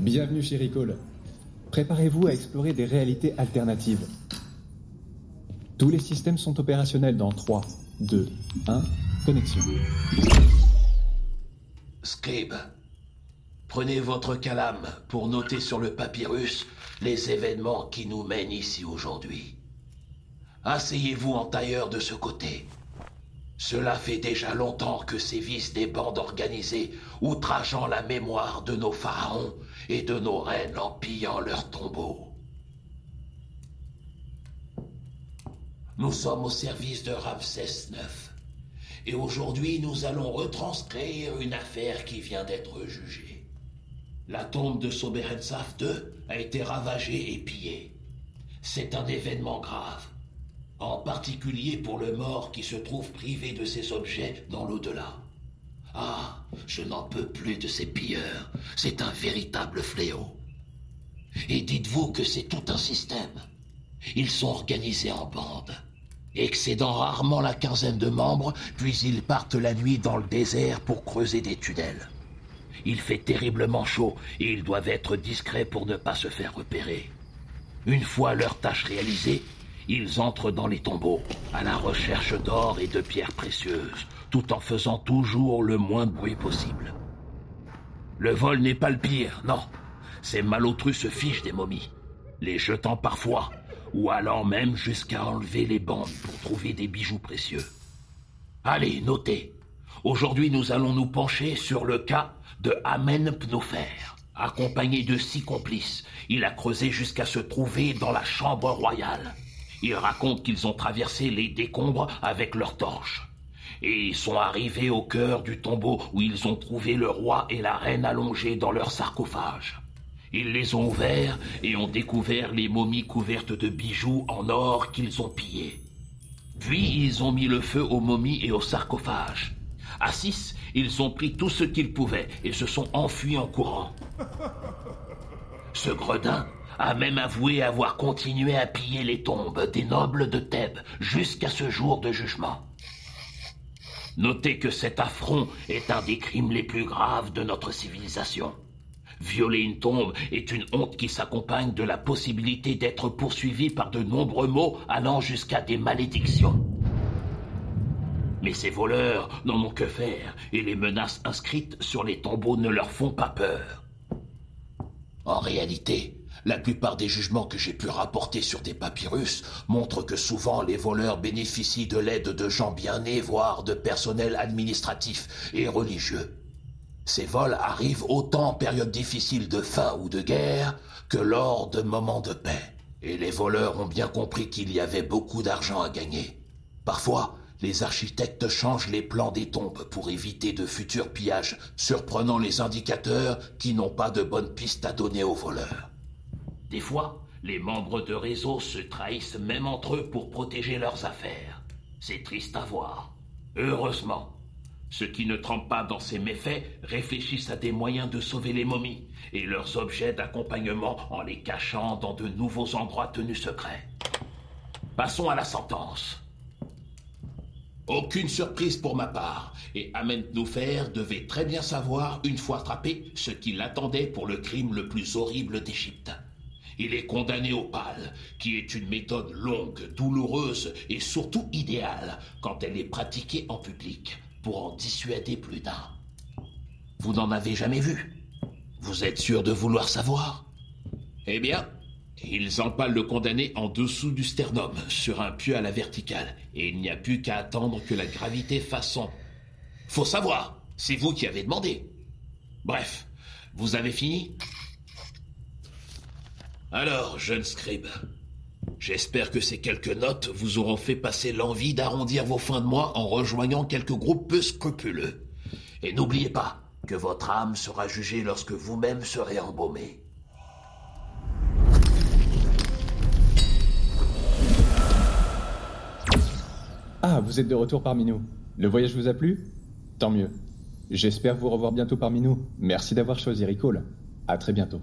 Bienvenue chez Recall. Préparez-vous à explorer des réalités alternatives. Tous les systèmes sont opérationnels dans 3, 2, 1, connexion. Scribe, prenez votre calame pour noter sur le papyrus les événements qui nous mènent ici aujourd'hui. Asseyez-vous en tailleur de ce côté. Cela fait déjà longtemps que sévissent des bandes organisées outrageant la mémoire de nos pharaons et de nos reines en pillant leurs tombeaux. Nous sommes au service de Ramsès IX. Et aujourd'hui, nous allons retranscrire une affaire qui vient d'être jugée. La tombe de Soberensaf II a été ravagée et pillée. C'est un événement grave en particulier pour le mort qui se trouve privé de ses objets dans l'au-delà. Ah, je n'en peux plus de ces pilleurs, c'est un véritable fléau. Et dites-vous que c'est tout un système. Ils sont organisés en bandes, excédant rarement la quinzaine de membres, puis ils partent la nuit dans le désert pour creuser des tunnels. Il fait terriblement chaud et ils doivent être discrets pour ne pas se faire repérer. Une fois leur tâche réalisée, ils entrent dans les tombeaux, à la recherche d'or et de pierres précieuses, tout en faisant toujours le moins de bruit possible. Le vol n'est pas le pire, non. Ces malotrus se fichent des momies, les jetant parfois, ou allant même jusqu'à enlever les bandes pour trouver des bijoux précieux. Allez, notez. Aujourd'hui, nous allons nous pencher sur le cas de Amen Pnofer. Accompagné de six complices, il a creusé jusqu'à se trouver dans la chambre royale. Ils racontent qu'ils ont traversé les décombres avec leurs torches. Et ils sont arrivés au cœur du tombeau où ils ont trouvé le roi et la reine allongés dans leur sarcophage. Ils les ont ouverts et ont découvert les momies couvertes de bijoux en or qu'ils ont pillés. Puis ils ont mis le feu aux momies et aux sarcophages. À six, ils ont pris tout ce qu'ils pouvaient et se sont enfuis en courant. Ce gredin a même avoué avoir continué à piller les tombes des nobles de Thèbes jusqu'à ce jour de jugement. Notez que cet affront est un des crimes les plus graves de notre civilisation. Violer une tombe est une honte qui s'accompagne de la possibilité d'être poursuivi par de nombreux maux allant jusqu'à des malédictions. Mais ces voleurs n'en ont que faire et les menaces inscrites sur les tombeaux ne leur font pas peur. En réalité, la plupart des jugements que j'ai pu rapporter sur des papyrus montrent que souvent les voleurs bénéficient de l'aide de gens bien nés, voire de personnel administratif et religieux. Ces vols arrivent autant en période difficile de faim ou de guerre que lors de moments de paix. Et les voleurs ont bien compris qu'il y avait beaucoup d'argent à gagner. Parfois, les architectes changent les plans des tombes pour éviter de futurs pillages, surprenant les indicateurs qui n'ont pas de bonnes pistes à donner aux voleurs. Des fois, les membres de réseau se trahissent même entre eux pour protéger leurs affaires. C'est triste à voir. Heureusement, ceux qui ne trempent pas dans ces méfaits réfléchissent à des moyens de sauver les momies et leurs objets d'accompagnement en les cachant dans de nouveaux endroits tenus secrets. Passons à la sentence. Aucune surprise pour ma part, et Amen Noufer devait très bien savoir, une fois attrapé, ce qui l'attendait pour le crime le plus horrible d'Égypte. Il est condamné au pal, qui est une méthode longue, douloureuse et surtout idéale quand elle est pratiquée en public, pour en dissuader plus d'un. Vous n'en avez jamais vu? Vous êtes sûr de vouloir savoir? Eh bien, ils empalent le condamné en dessous du sternum, sur un pieu à la verticale, et il n'y a plus qu'à attendre que la gravité fasse son. Faut savoir, c'est vous qui avez demandé. Bref, vous avez fini? Alors, jeune scribe, j'espère que ces quelques notes vous auront fait passer l'envie d'arrondir vos fins de mois en rejoignant quelques groupes peu scrupuleux. Et n'oubliez pas que votre âme sera jugée lorsque vous-même serez embaumé. Ah, vous êtes de retour parmi nous. Le voyage vous a plu? Tant mieux. J'espère vous revoir bientôt parmi nous. Merci d'avoir choisi Recall. À très bientôt.